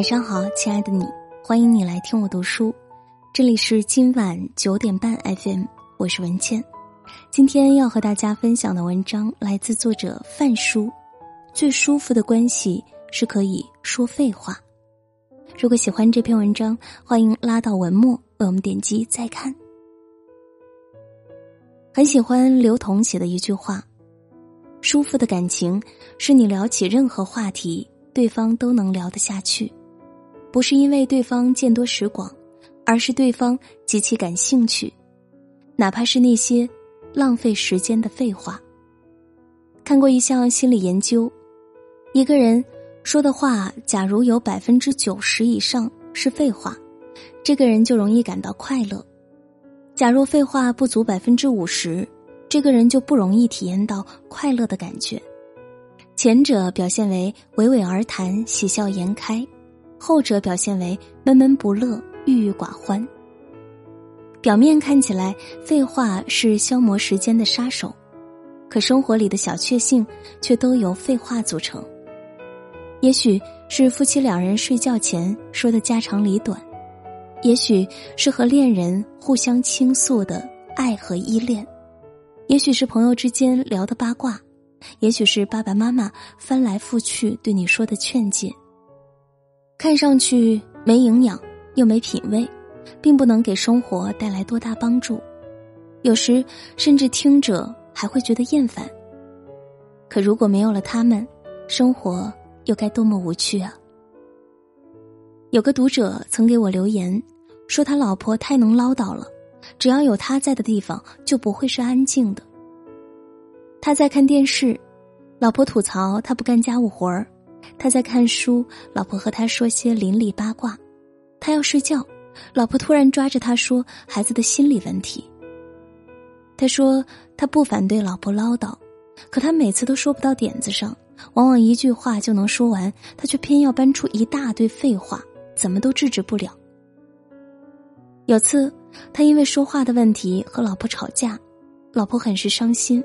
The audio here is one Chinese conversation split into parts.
晚上好，亲爱的你，欢迎你来听我读书。这里是今晚九点半 FM，我是文倩。今天要和大家分享的文章来自作者范叔。最舒服的关系是可以说废话。如果喜欢这篇文章，欢迎拉到文末为我们点击再看。很喜欢刘同写的一句话：“舒服的感情是你聊起任何话题，对方都能聊得下去，不是因为对方见多识广，而是对方极其感兴趣，哪怕是那些浪费时间的废话。”看过一项心理研究，一个人说的话，假如有百分之九十以上是废话，这个人就容易感到快乐。假若废话不足百分之五十，这个人就不容易体验到快乐的感觉。前者表现为娓娓而谈、喜笑颜开，后者表现为闷闷不乐、郁郁寡欢。表面看起来，废话是消磨时间的杀手，可生活里的小确幸却都由废话组成。也许是夫妻两人睡觉前说的家长里短。也许是和恋人互相倾诉的爱和依恋，也许是朋友之间聊的八卦，也许是爸爸妈妈翻来覆去对你说的劝诫。看上去没营养又没品味，并不能给生活带来多大帮助，有时甚至听着还会觉得厌烦。可如果没有了他们，生活又该多么无趣啊！有个读者曾给我留言，说他老婆太能唠叨了，只要有他在的地方就不会是安静的。他在看电视，老婆吐槽他不干家务活儿；他在看书，老婆和他说些邻里八卦；他要睡觉，老婆突然抓着他说孩子的心理问题。他说他不反对老婆唠叨，可他每次都说不到点子上，往往一句话就能说完，他却偏要搬出一大堆废话。怎么都制止不了。有次，他因为说话的问题和老婆吵架，老婆很是伤心，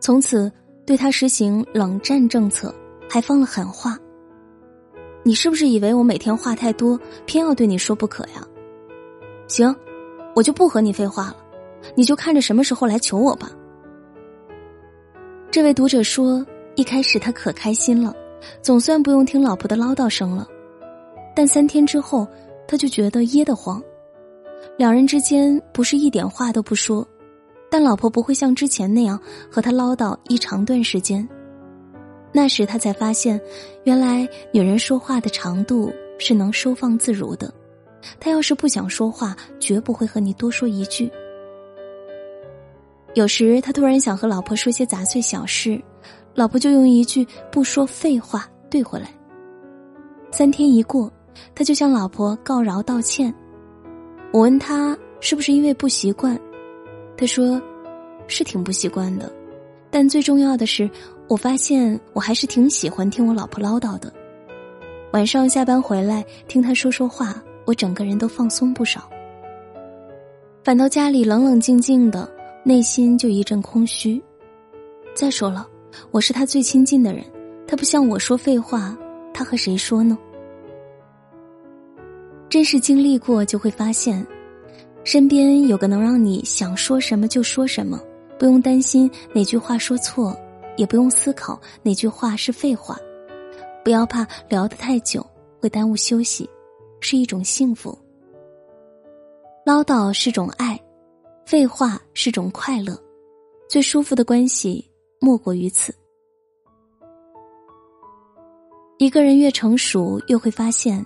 从此对他实行冷战政策，还放了狠话：“你是不是以为我每天话太多，偏要对你说不可呀？”行，我就不和你废话了，你就看着什么时候来求我吧。这位读者说，一开始他可开心了，总算不用听老婆的唠叨声了。但三天之后，他就觉得噎得慌。两人之间不是一点话都不说，但老婆不会像之前那样和他唠叨一长段时间。那时他才发现，原来女人说话的长度是能收放自如的。她要是不想说话，绝不会和你多说一句。有时他突然想和老婆说些杂碎小事，老婆就用一句“不说废话”怼回来。三天一过。他就向老婆告饶道歉，我问他是不是因为不习惯，他说，是挺不习惯的，但最重要的是，我发现我还是挺喜欢听我老婆唠叨的。晚上下班回来听她说说话，我整个人都放松不少。反倒家里冷冷静静的，内心就一阵空虚。再说了，我是他最亲近的人，他不向我说废话，他和谁说呢？真是经历过，就会发现，身边有个能让你想说什么就说什么，不用担心哪句话说错，也不用思考哪句话是废话，不要怕聊得太久会耽误休息，是一种幸福。唠叨是种爱，废话是种快乐，最舒服的关系莫过于此。一个人越成熟，越会发现。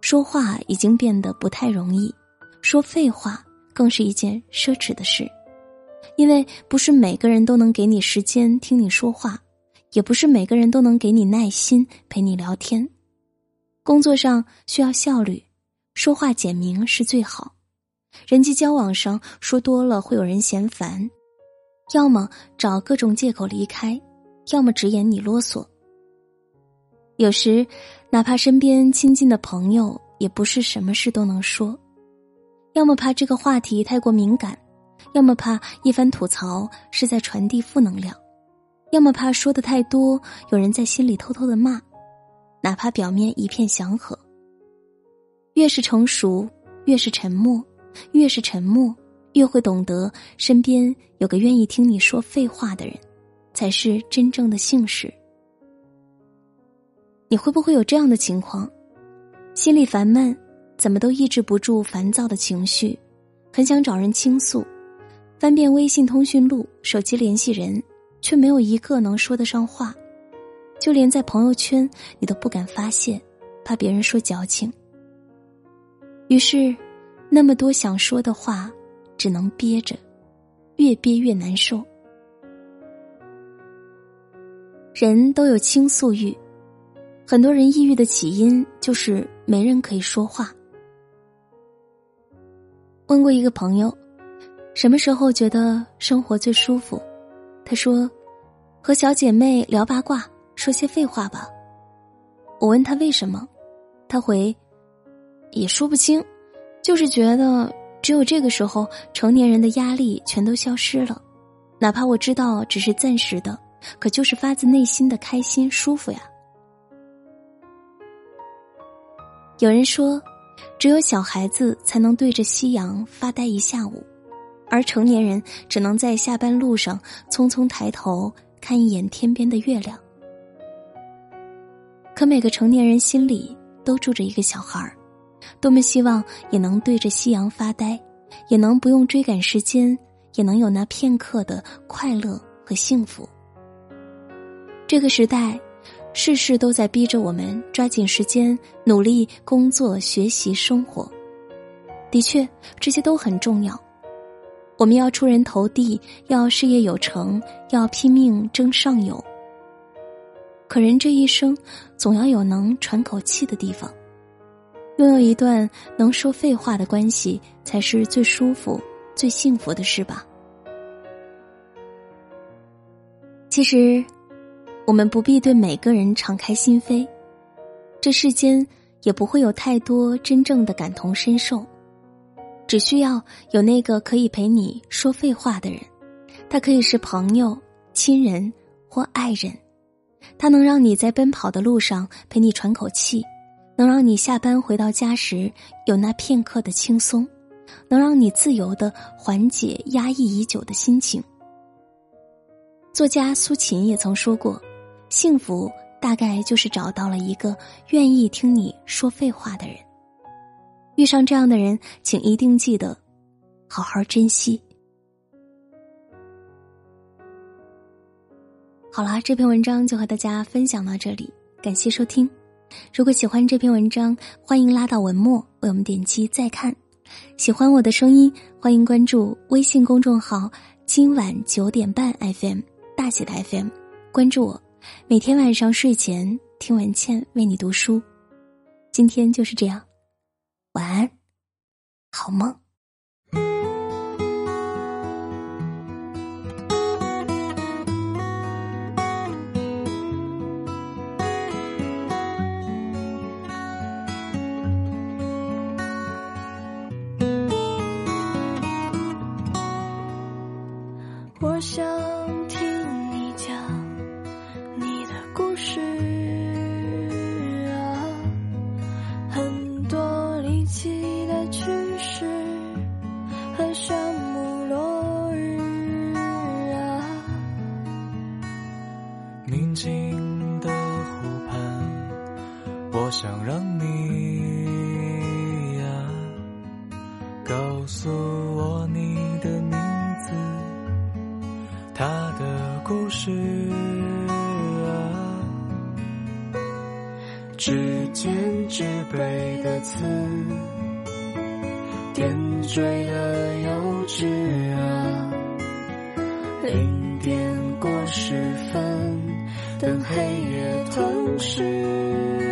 说话已经变得不太容易，说废话更是一件奢侈的事，因为不是每个人都能给你时间听你说话，也不是每个人都能给你耐心陪你聊天。工作上需要效率，说话简明是最好；人际交往上说多了会有人嫌烦，要么找各种借口离开，要么直言你啰嗦。有时，哪怕身边亲近的朋友，也不是什么事都能说。要么怕这个话题太过敏感，要么怕一番吐槽是在传递负能量，要么怕说的太多，有人在心里偷偷的骂。哪怕表面一片祥和，越是成熟，越是沉默；越是沉默，越会懂得身边有个愿意听你说废话的人，才是真正的幸事。你会不会有这样的情况？心里烦闷，怎么都抑制不住烦躁的情绪，很想找人倾诉，翻遍微信通讯录、手机联系人，却没有一个能说得上话，就连在朋友圈你都不敢发泄，怕别人说矫情。于是，那么多想说的话，只能憋着，越憋越难受。人都有倾诉欲。很多人抑郁的起因就是没人可以说话。问过一个朋友，什么时候觉得生活最舒服？他说：“和小姐妹聊八卦，说些废话吧。”我问他为什么，他回：“也说不清，就是觉得只有这个时候，成年人的压力全都消失了，哪怕我知道只是暂时的，可就是发自内心的开心舒服呀。”有人说，只有小孩子才能对着夕阳发呆一下午，而成年人只能在下班路上匆匆抬头看一眼天边的月亮。可每个成年人心里都住着一个小孩儿，多么希望也能对着夕阳发呆，也能不用追赶时间，也能有那片刻的快乐和幸福。这个时代。事事都在逼着我们抓紧时间，努力工作、学习、生活。的确，这些都很重要。我们要出人头地，要事业有成，要拼命争上游。可人这一生，总要有能喘口气的地方，拥有一段能说废话的关系，才是最舒服、最幸福的事吧。其实。我们不必对每个人敞开心扉，这世间也不会有太多真正的感同身受，只需要有那个可以陪你说废话的人，他可以是朋友、亲人或爱人，他能让你在奔跑的路上陪你喘口气，能让你下班回到家时有那片刻的轻松，能让你自由的缓解压抑已久的心情。作家苏秦也曾说过。幸福大概就是找到了一个愿意听你说废话的人。遇上这样的人，请一定记得好好珍惜。好啦，这篇文章就和大家分享到这里，感谢收听。如果喜欢这篇文章，欢迎拉到文末为我们点击再看。喜欢我的声音，欢迎关注微信公众号“今晚九点半 FM” 大写的 FM，关注我。每天晚上睡前听文倩为你读书，今天就是这样，晚安，好梦。想让你呀，告诉我你的名字，他的故事啊，指尖纸背的刺，点缀的幼稚啊，零点过十分，等黑夜吞噬。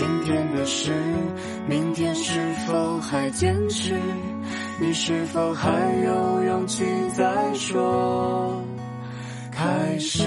今天的事，明天是否还坚持？你是否还有勇气再说开始？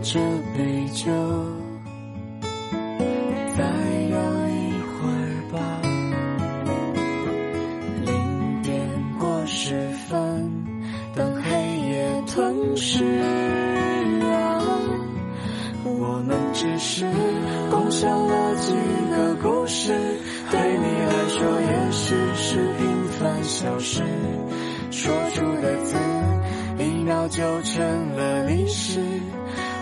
这杯酒，再聊一会儿吧。零点过十分，等黑夜吞噬啊。我们只是共享了几个故事，对你来说也许是平凡小事。说出的字，一秒就成了历史。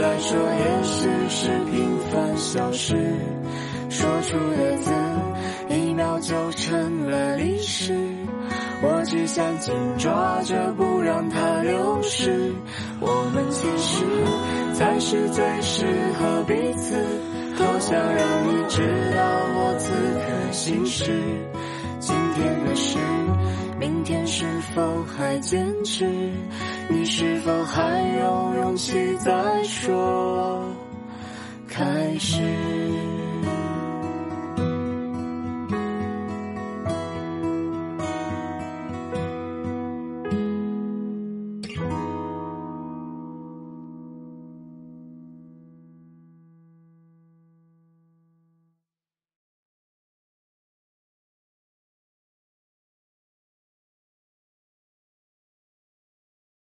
来说也许是平凡小事。说出的字，一秒就成了历史。我只想紧抓着，不让它流逝。我们其实才是最适合彼此。多想让你知道我此刻心事。今天的事，明天是否还坚持？你是否还有勇气再说开始？